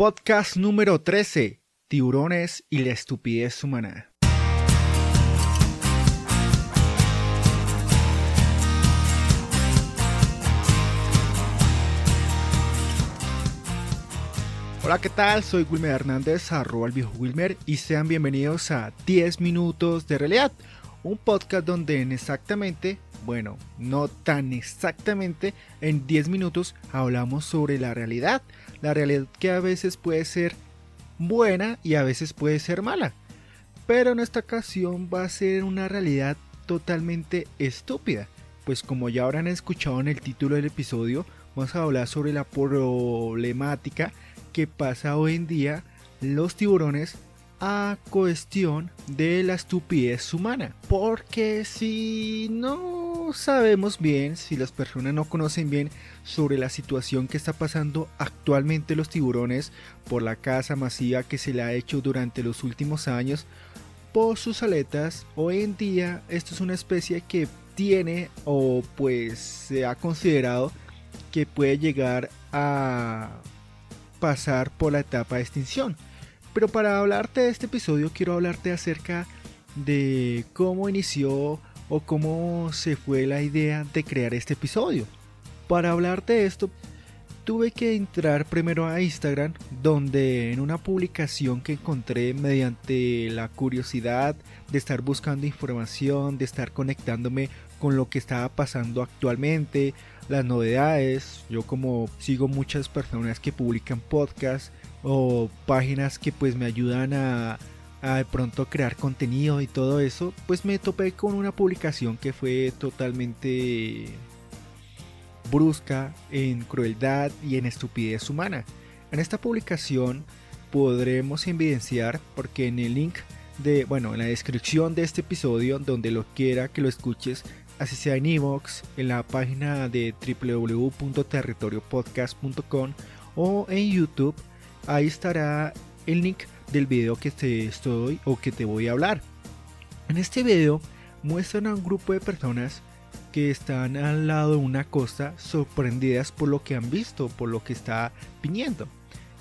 Podcast número 13. Tiburones y la estupidez humana. Hola, ¿qué tal? Soy Wilmer Hernández, arroba el viejo Wilmer, y sean bienvenidos a 10 minutos de realidad, un podcast donde en exactamente, bueno, no tan exactamente, en 10 minutos hablamos sobre la realidad, la realidad que a veces puede ser buena y a veces puede ser mala, pero en esta ocasión va a ser una realidad totalmente estúpida, pues como ya habrán escuchado en el título del episodio, vamos a hablar sobre la problemática que pasa hoy en día los tiburones a cuestión de la estupidez humana. Porque si no sabemos bien, si las personas no conocen bien sobre la situación que está pasando actualmente los tiburones por la caza masiva que se le ha hecho durante los últimos años por sus aletas, hoy en día esto es una especie que tiene o pues se ha considerado que puede llegar a pasar por la etapa de extinción. Pero para hablarte de este episodio quiero hablarte acerca de cómo inició o cómo se fue la idea de crear este episodio. Para hablarte de esto tuve que entrar primero a Instagram donde en una publicación que encontré mediante la curiosidad de estar buscando información, de estar conectándome con lo que estaba pasando actualmente, las novedades, yo como sigo muchas personas que publican podcasts o páginas que pues me ayudan a, de pronto crear contenido y todo eso, pues me topé con una publicación que fue totalmente brusca en crueldad y en estupidez humana. En esta publicación podremos evidenciar, porque en el link de, bueno, en la descripción de este episodio, donde lo quiera que lo escuches, así sea en Evox, en la página de www.territoriopodcast.com o en YouTube, ahí estará el link del video que te estoy o que te voy a hablar. En este video muestran a un grupo de personas que están al lado de una costa sorprendidas por lo que han visto, por lo que está viniendo.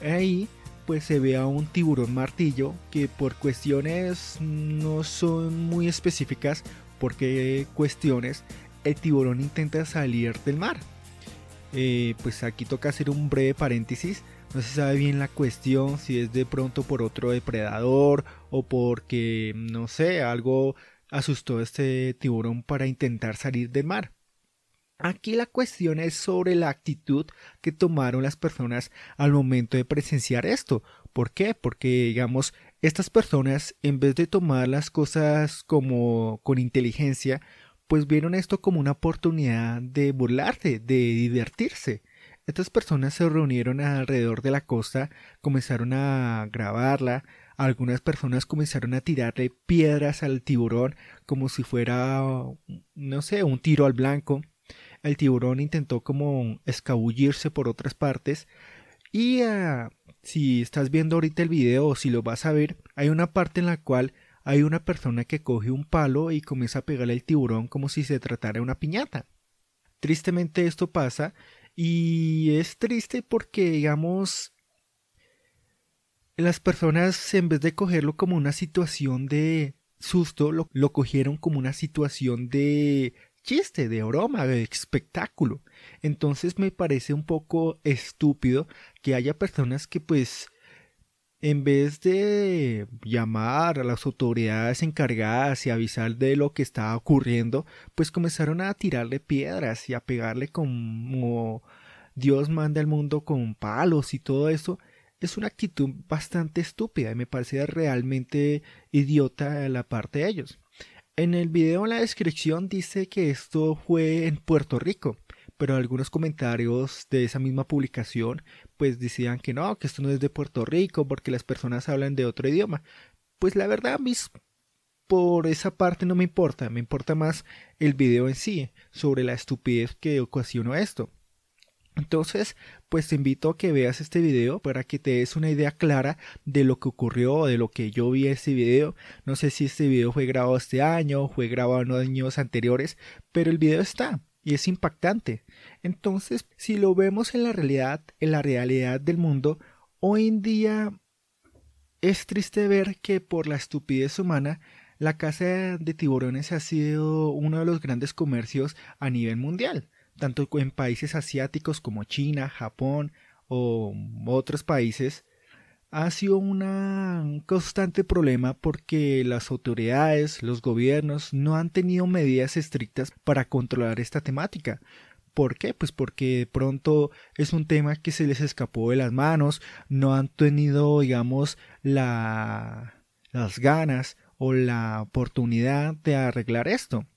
Ahí pues se ve a un tiburón martillo que por cuestiones no son muy específicas porque cuestiones el tiburón intenta salir del mar. Eh, pues aquí toca hacer un breve paréntesis no se sabe bien la cuestión, si es de pronto por otro depredador o porque, no sé, algo asustó a este tiburón para intentar salir del mar. Aquí la cuestión es sobre la actitud que tomaron las personas al momento de presenciar esto. ¿Por qué? Porque, digamos, estas personas, en vez de tomar las cosas como con inteligencia, pues vieron esto como una oportunidad de burlarse, de divertirse. Estas personas se reunieron alrededor de la costa, comenzaron a grabarla, algunas personas comenzaron a tirarle piedras al tiburón como si fuera, no sé, un tiro al blanco. El tiburón intentó como escabullirse por otras partes y ah, si estás viendo ahorita el video o si lo vas a ver, hay una parte en la cual hay una persona que coge un palo y comienza a pegarle al tiburón como si se tratara de una piñata. Tristemente esto pasa y es triste porque, digamos, las personas en vez de cogerlo como una situación de susto, lo, cogieron como una situación de chiste, de broma, de espectáculo. Entonces me parece un poco estúpido que haya personas que pues en vez de llamar a las autoridades encargadas y avisar de lo que estaba ocurriendo, pues comenzaron a tirarle piedras y a pegarle como Dios manda al mundo con palos y todo eso. Es una actitud bastante estúpida y me parece realmente idiota la parte de ellos. En el video en la descripción dice que esto fue en Puerto Rico, pero algunos comentarios de esa misma publicación pues decían que no, que esto no es de Puerto Rico porque las personas hablan de otro idioma. Pues la verdad, mis por esa parte no me importa, me importa más el video en sí, sobre la estupidez que ocasionó esto. Entonces, pues te invito a que veas este video para que te des una idea clara de lo que ocurrió, de lo que yo vi en este video. No sé si este video fue grabado este año, fue grabado en años anteriores, pero el video está y es impactante. Entonces, si lo vemos en la realidad, en la realidad del mundo, hoy en día es triste ver que por la estupidez humana la caza de tiburones ha sido uno de los grandes comercios a nivel mundial, tanto en países asiáticos como China, Japón o otros países. Ha sido un constante problema porque las autoridades, los gobiernos no han tenido medidas estrictas para controlar esta temática. ¿Por qué? Pues porque de pronto es un tema que se les escapó de las manos, no han tenido, digamos, la, las ganas o la oportunidad de arreglar esto.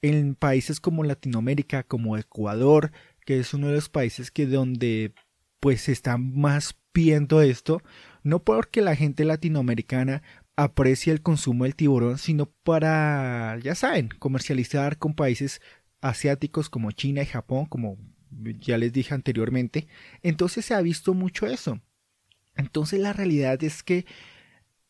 En países como Latinoamérica, como Ecuador, que es uno de los países que donde pues está más viendo esto, no porque la gente latinoamericana aprecie el consumo del tiburón, sino para, ya saben, comercializar con países asiáticos como China y Japón, como ya les dije anteriormente. Entonces se ha visto mucho eso. Entonces la realidad es que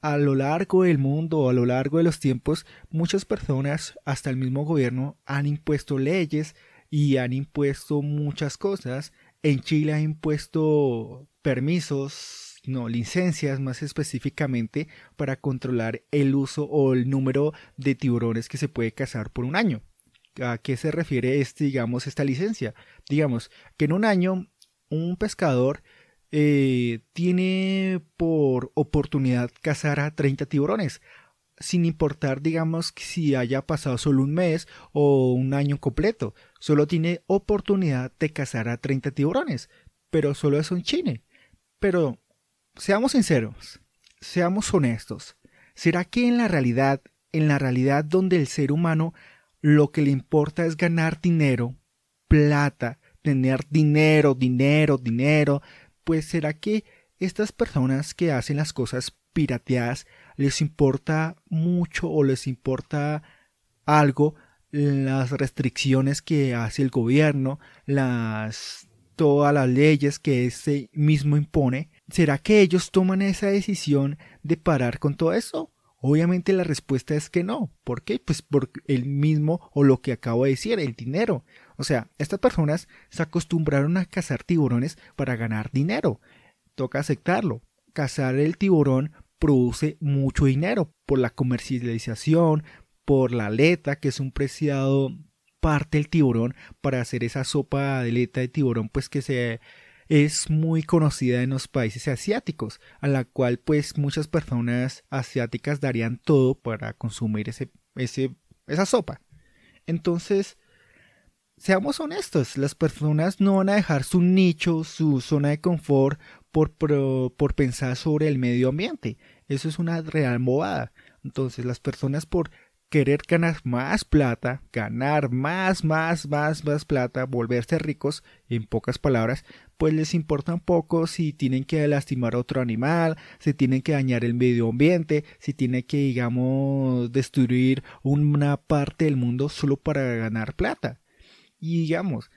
a lo largo del mundo, a lo largo de los tiempos, muchas personas, hasta el mismo gobierno, han impuesto leyes y han impuesto muchas cosas. En Chile han impuesto permisos, no, licencias más específicamente para controlar el uso o el número de tiburones que se puede cazar por un año. ¿A qué se refiere este, digamos, esta licencia? Digamos que en un año un pescador eh, tiene por oportunidad cazar a 30 tiburones, sin importar, digamos, si haya pasado solo un mes o un año completo. Solo tiene oportunidad de cazar a 30 tiburones, pero solo es un chine. Pero, seamos sinceros, seamos honestos. ¿Será que en la realidad, en la realidad donde el ser humano lo que le importa es ganar dinero, plata, tener dinero, dinero, dinero, pues será que estas personas que hacen las cosas pirateadas les importa mucho o les importa algo las restricciones que hace el gobierno, las todas las leyes que ese mismo impone, ¿será que ellos toman esa decisión de parar con todo eso? Obviamente la respuesta es que no. ¿Por qué? Pues por el mismo o lo que acabo de decir, el dinero. O sea, estas personas se acostumbraron a cazar tiburones para ganar dinero. Toca aceptarlo. Cazar el tiburón produce mucho dinero por la comercialización, por la aleta, que es un preciado parte del tiburón para hacer esa sopa de aleta de tiburón, pues que se es muy conocida en los países asiáticos, a la cual pues muchas personas asiáticas darían todo para consumir ese, ese, esa sopa. Entonces, seamos honestos, las personas no van a dejar su nicho, su zona de confort por, por, pensar sobre el medio ambiente. Eso es una real movada. Entonces las personas por querer ganar más plata, ganar más, más, más, más plata, volverse ricos, en pocas palabras, pues les importa un poco si tienen que lastimar a otro animal, si tienen que dañar el medio ambiente, si tienen que, digamos, destruir una parte del mundo solo para ganar plata. Y digamos,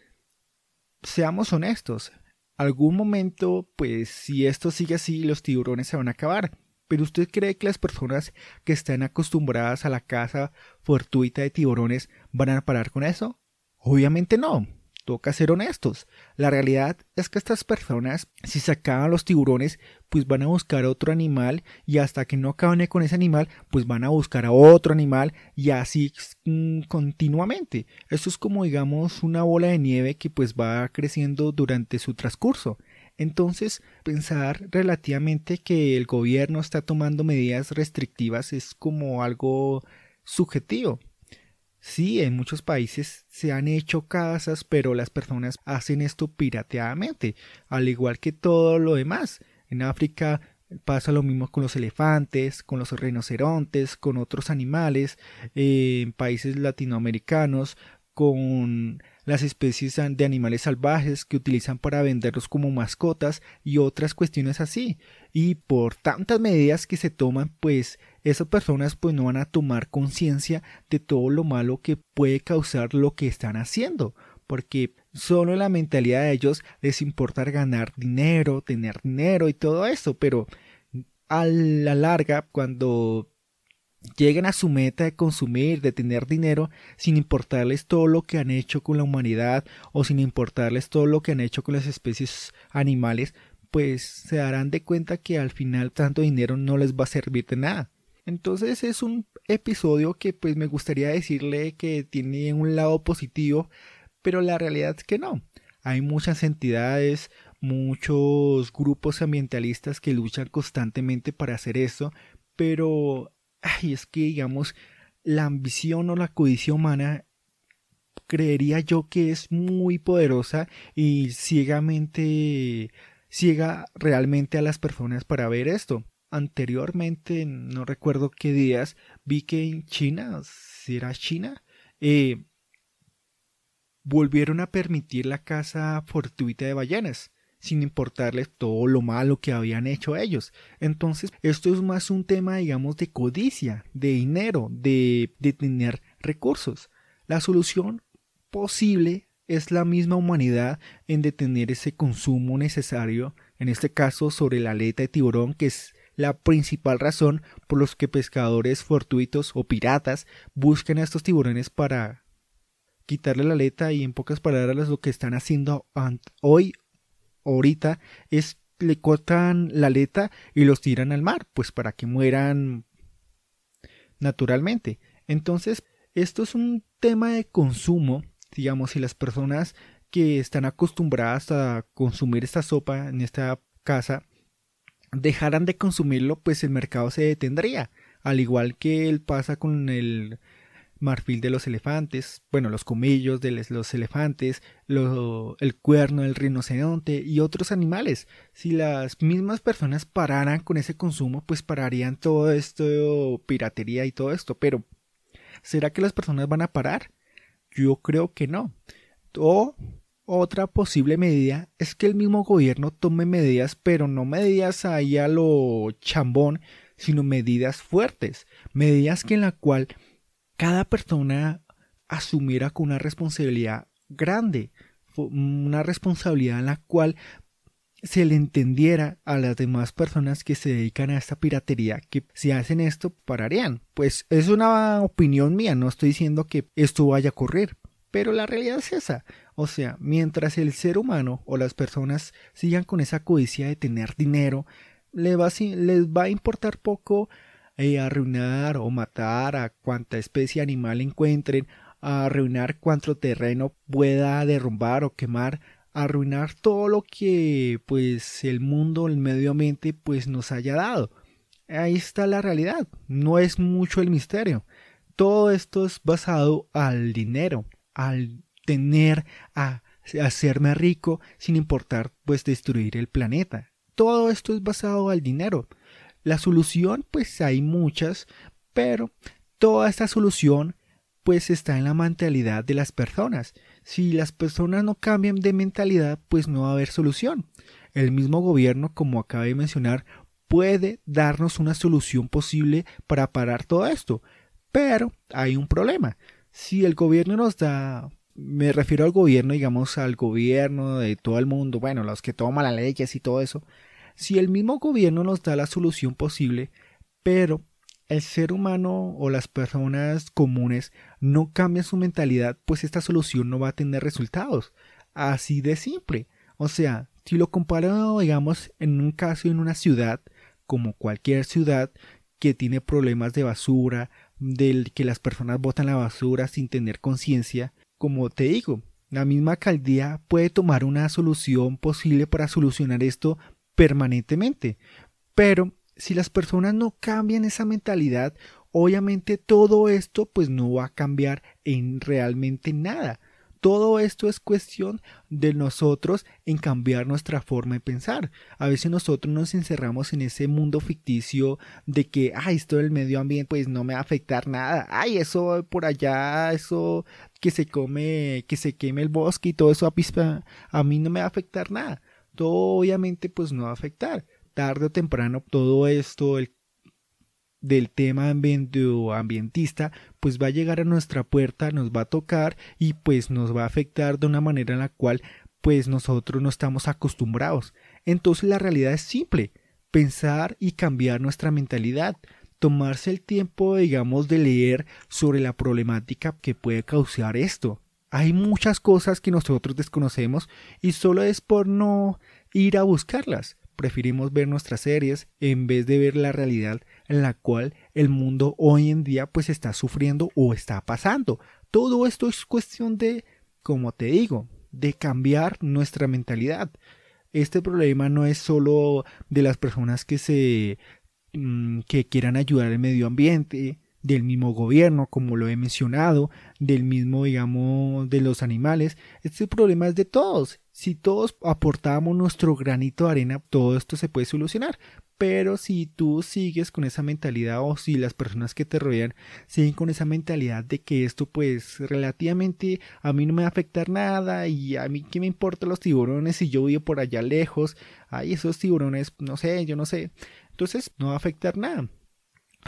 seamos honestos, algún momento, pues si esto sigue así, los tiburones se van a acabar. Pero usted cree que las personas que están acostumbradas a la caza fortuita de tiburones van a parar con eso? Obviamente no toca ser honestos. La realidad es que estas personas, si se acaban los tiburones, pues van a buscar otro animal y hasta que no acaben con ese animal, pues van a buscar a otro animal y así mm, continuamente. Esto es como digamos una bola de nieve que pues va creciendo durante su transcurso. Entonces, pensar relativamente que el gobierno está tomando medidas restrictivas es como algo subjetivo. Sí, en muchos países se han hecho casas, pero las personas hacen esto pirateadamente, al igual que todo lo demás. En África pasa lo mismo con los elefantes, con los rinocerontes, con otros animales, eh, en países latinoamericanos, con las especies de animales salvajes que utilizan para venderlos como mascotas y otras cuestiones así. Y por tantas medidas que se toman, pues esas personas pues no van a tomar conciencia de todo lo malo que puede causar lo que están haciendo, porque solo la mentalidad de ellos les importa ganar dinero, tener dinero y todo eso, pero a la larga cuando lleguen a su meta de consumir, de tener dinero, sin importarles todo lo que han hecho con la humanidad o sin importarles todo lo que han hecho con las especies animales, pues se darán de cuenta que al final tanto dinero no les va a servir de nada. Entonces es un episodio que pues me gustaría decirle que tiene un lado positivo, pero la realidad es que no. Hay muchas entidades, muchos grupos ambientalistas que luchan constantemente para hacer eso, pero ay, es que digamos la ambición o la codicia humana creería yo que es muy poderosa y ciegamente ciega realmente a las personas para ver esto. Anteriormente, no recuerdo qué días, vi que en China, si era China, eh, volvieron a permitir la caza fortuita de ballenas, sin importarles todo lo malo que habían hecho ellos. Entonces, esto es más un tema, digamos, de codicia, de dinero, de, de tener recursos. La solución posible es la misma humanidad en detener ese consumo necesario, en este caso sobre la aleta de tiburón, que es la principal razón por los que pescadores fortuitos o piratas buscan a estos tiburones para quitarle la aleta y en pocas palabras lo que están haciendo hoy, ahorita, es le cortan la aleta y los tiran al mar, pues para que mueran naturalmente. Entonces, esto es un tema de consumo, digamos, si las personas que están acostumbradas a consumir esta sopa en esta casa dejaran de consumirlo, pues el mercado se detendría. Al igual que él pasa con el marfil de los elefantes, bueno, los comillos de los elefantes, el cuerno del rinoceronte y otros animales. Si las mismas personas pararan con ese consumo, pues pararían todo esto, piratería y todo esto. Pero, ¿será que las personas van a parar? Yo creo que no. O otra posible medida es que el mismo gobierno tome medidas, pero no medidas ahí a lo chambón, sino medidas fuertes, medidas que en la cual cada persona asumiera con una responsabilidad grande, una responsabilidad en la cual se le entendiera a las demás personas que se dedican a esta piratería que si hacen esto pararían. Pues es una opinión mía, no estoy diciendo que esto vaya a ocurrir, pero la realidad es esa. O sea, mientras el ser humano o las personas sigan con esa codicia de tener dinero, les va, les va a importar poco eh, arruinar o matar a cuanta especie animal encuentren, a arruinar cuanto terreno pueda derrumbar o quemar, arruinar todo lo que pues el mundo, el medio ambiente pues nos haya dado. Ahí está la realidad, no es mucho el misterio. Todo esto es basado al dinero al tener a hacerme rico sin importar pues destruir el planeta. Todo esto es basado al dinero. La solución pues hay muchas, pero toda esta solución pues está en la mentalidad de las personas. Si las personas no cambian de mentalidad, pues no va a haber solución. El mismo gobierno, como acabé de mencionar, puede darnos una solución posible para parar todo esto. Pero hay un problema si el gobierno nos da, me refiero al gobierno, digamos, al gobierno de todo el mundo, bueno, los que toman las leyes y todo eso, si el mismo gobierno nos da la solución posible, pero el ser humano o las personas comunes no cambian su mentalidad, pues esta solución no va a tener resultados. Así de simple. O sea, si lo comparo, digamos, en un caso en una ciudad, como cualquier ciudad que tiene problemas de basura, del que las personas botan la basura sin tener conciencia, como te digo, la misma alcaldía puede tomar una solución posible para solucionar esto permanentemente. Pero si las personas no cambian esa mentalidad, obviamente todo esto pues no va a cambiar en realmente nada. Todo esto es cuestión de nosotros en cambiar nuestra forma de pensar. A veces nosotros nos encerramos en ese mundo ficticio de que, ay, esto del medio ambiente pues no me va a afectar nada. Ay, eso por allá, eso que se come, que se queme el bosque y todo eso a, a mí no me va a afectar nada. Obviamente pues no va a afectar. Tarde o temprano todo esto, el del tema ambientista, pues va a llegar a nuestra puerta, nos va a tocar y pues nos va a afectar de una manera en la cual pues nosotros no estamos acostumbrados. Entonces la realidad es simple, pensar y cambiar nuestra mentalidad, tomarse el tiempo, digamos, de leer sobre la problemática que puede causar esto. Hay muchas cosas que nosotros desconocemos y solo es por no ir a buscarlas. Preferimos ver nuestras series en vez de ver la realidad en la cual el mundo hoy en día pues está sufriendo o está pasando. Todo esto es cuestión de, como te digo, de cambiar nuestra mentalidad. Este problema no es solo de las personas que se mm, que quieran ayudar al medio ambiente, del mismo gobierno, como lo he mencionado, del mismo, digamos, de los animales. Este problema es de todos. Si todos aportamos nuestro granito de arena, todo esto se puede solucionar. Pero si tú sigues con esa mentalidad o si las personas que te rodean siguen con esa mentalidad de que esto pues relativamente a mí no me va a afectar nada y a mí qué me importan los tiburones si yo vivo por allá lejos, ay esos tiburones, no sé, yo no sé, entonces no va a afectar nada.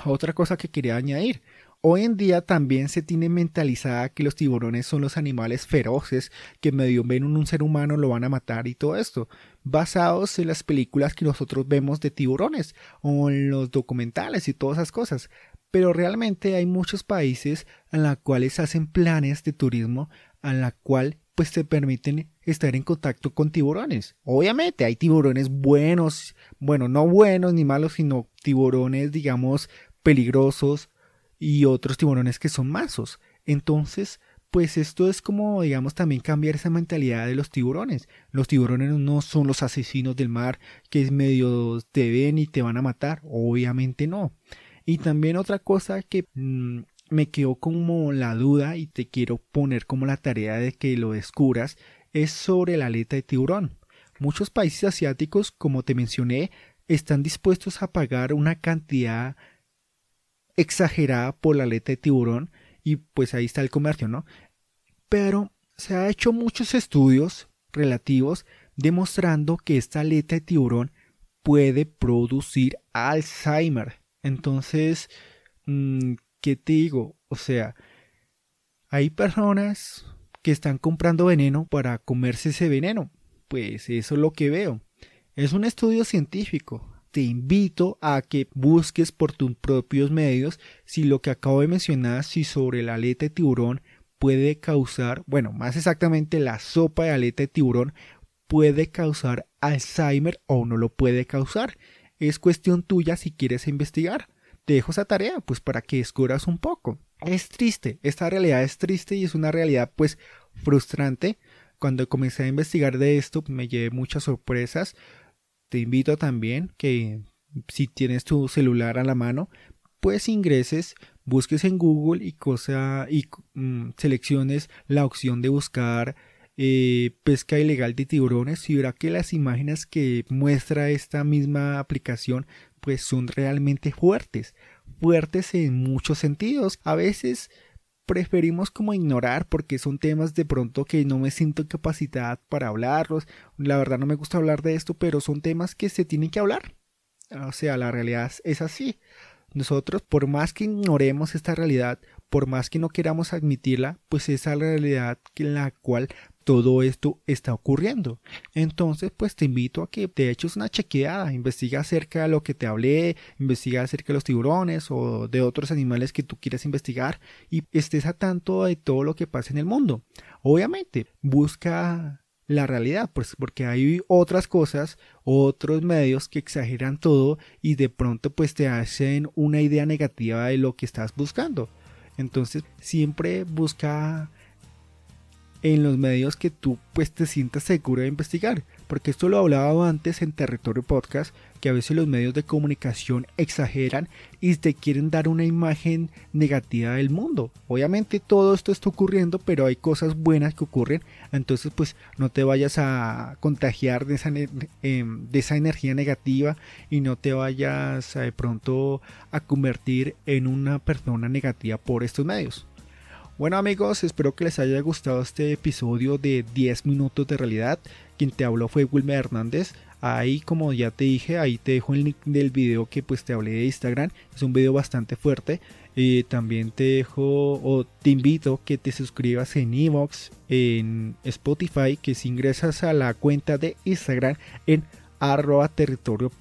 Otra cosa que quería añadir. Hoy en día también se tiene mentalizada que los tiburones son los animales feroces que medio ven un ser humano lo van a matar y todo esto, basados en las películas que nosotros vemos de tiburones o en los documentales y todas esas cosas. Pero realmente hay muchos países en los cuales hacen planes de turismo en la cual pues te permiten estar en contacto con tiburones. Obviamente hay tiburones buenos, bueno, no buenos ni malos, sino tiburones, digamos, peligrosos y otros tiburones que son mazos. Entonces, pues esto es como, digamos, también cambiar esa mentalidad de los tiburones. Los tiburones no son los asesinos del mar que es medio te ven y te van a matar. Obviamente no. Y también otra cosa que mm, me quedó como la duda y te quiero poner como la tarea de que lo descubras es sobre la aleta de tiburón. Muchos países asiáticos, como te mencioné, están dispuestos a pagar una cantidad exagerada por la aleta de tiburón y pues ahí está el comercio, ¿no? Pero se ha hecho muchos estudios relativos demostrando que esta aleta de tiburón puede producir Alzheimer. Entonces, mm, ¿qué te digo? O sea, hay personas que están comprando veneno para comerse ese veneno. Pues eso es lo que veo. Es un estudio científico. Te invito a que busques por tus propios medios si lo que acabo de mencionar, si sobre la aleta de tiburón puede causar, bueno, más exactamente la sopa de aleta de tiburón puede causar Alzheimer o no lo puede causar. Es cuestión tuya si quieres investigar. Te dejo esa tarea, pues para que descubras un poco. Es triste, esta realidad es triste y es una realidad pues frustrante. Cuando comencé a investigar de esto me llevé muchas sorpresas te invito también que si tienes tu celular a la mano, pues ingreses, busques en Google y cosa y mm, selecciones la opción de buscar eh, pesca ilegal de tiburones y verá que las imágenes que muestra esta misma aplicación pues son realmente fuertes, fuertes en muchos sentidos. A veces preferimos como ignorar porque son temas de pronto que no me siento en capacidad para hablarlos. La verdad no me gusta hablar de esto, pero son temas que se tienen que hablar. O sea, la realidad es así. Nosotros, por más que ignoremos esta realidad, por más que no queramos admitirla, pues esa realidad en la cual todo esto está ocurriendo. Entonces, pues te invito a que te eches una chequeada, investiga acerca de lo que te hablé, investiga acerca de los tiburones o de otros animales que tú quieras investigar y estés a tanto de todo lo que pasa en el mundo. Obviamente, busca la realidad, pues porque hay otras cosas, otros medios que exageran todo y de pronto pues te hacen una idea negativa de lo que estás buscando. Entonces, siempre busca en los medios que tú pues te sientas seguro de investigar, porque esto lo hablaba antes en Territorio Podcast, que a veces los medios de comunicación exageran y te quieren dar una imagen negativa del mundo. Obviamente todo esto está ocurriendo, pero hay cosas buenas que ocurren, entonces pues no te vayas a contagiar de esa, em, de esa energía negativa y no te vayas de pronto a convertir en una persona negativa por estos medios. Bueno amigos, espero que les haya gustado este episodio de 10 minutos de realidad. Quien te habló fue Wilmer Hernández. Ahí como ya te dije, ahí te dejo el link del video que pues te hablé de Instagram. Es un video bastante fuerte. y también te dejo o te invito que te suscribas en Evox, en Spotify, que si ingresas a la cuenta de Instagram en arroba territorio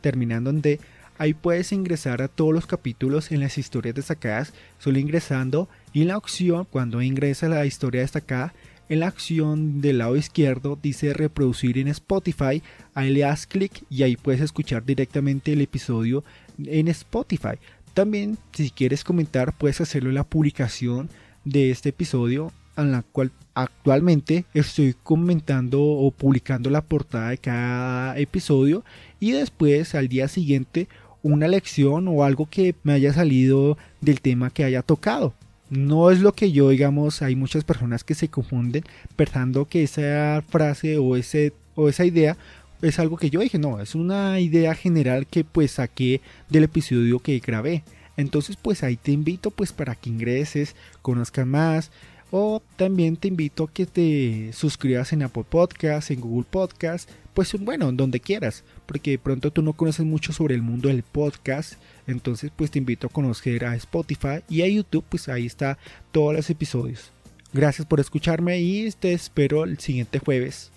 terminando en D, ahí puedes ingresar a todos los capítulos en las historias destacadas, solo ingresando Y la opción, cuando ingresa la historia destacada, en la opción del lado izquierdo dice reproducir en Spotify, ahí le das clic y ahí puedes escuchar directamente el episodio en Spotify. También si quieres comentar puedes hacerlo en la publicación de este episodio en la cual actualmente estoy comentando o publicando la portada de cada episodio y después al día siguiente una lección o algo que me haya salido del tema que haya tocado. No es lo que yo, digamos, hay muchas personas que se confunden pensando que esa frase o, ese, o esa idea es algo que yo dije, no, es una idea general que pues saqué del episodio que grabé. Entonces pues ahí te invito pues para que ingreses, conozcas más, o también te invito a que te suscribas en Apple Podcast, en Google Podcast, pues bueno, donde quieras, porque de pronto tú no conoces mucho sobre el mundo del podcast, entonces pues te invito a conocer a Spotify y a YouTube, pues ahí está todos los episodios. Gracias por escucharme y te espero el siguiente jueves.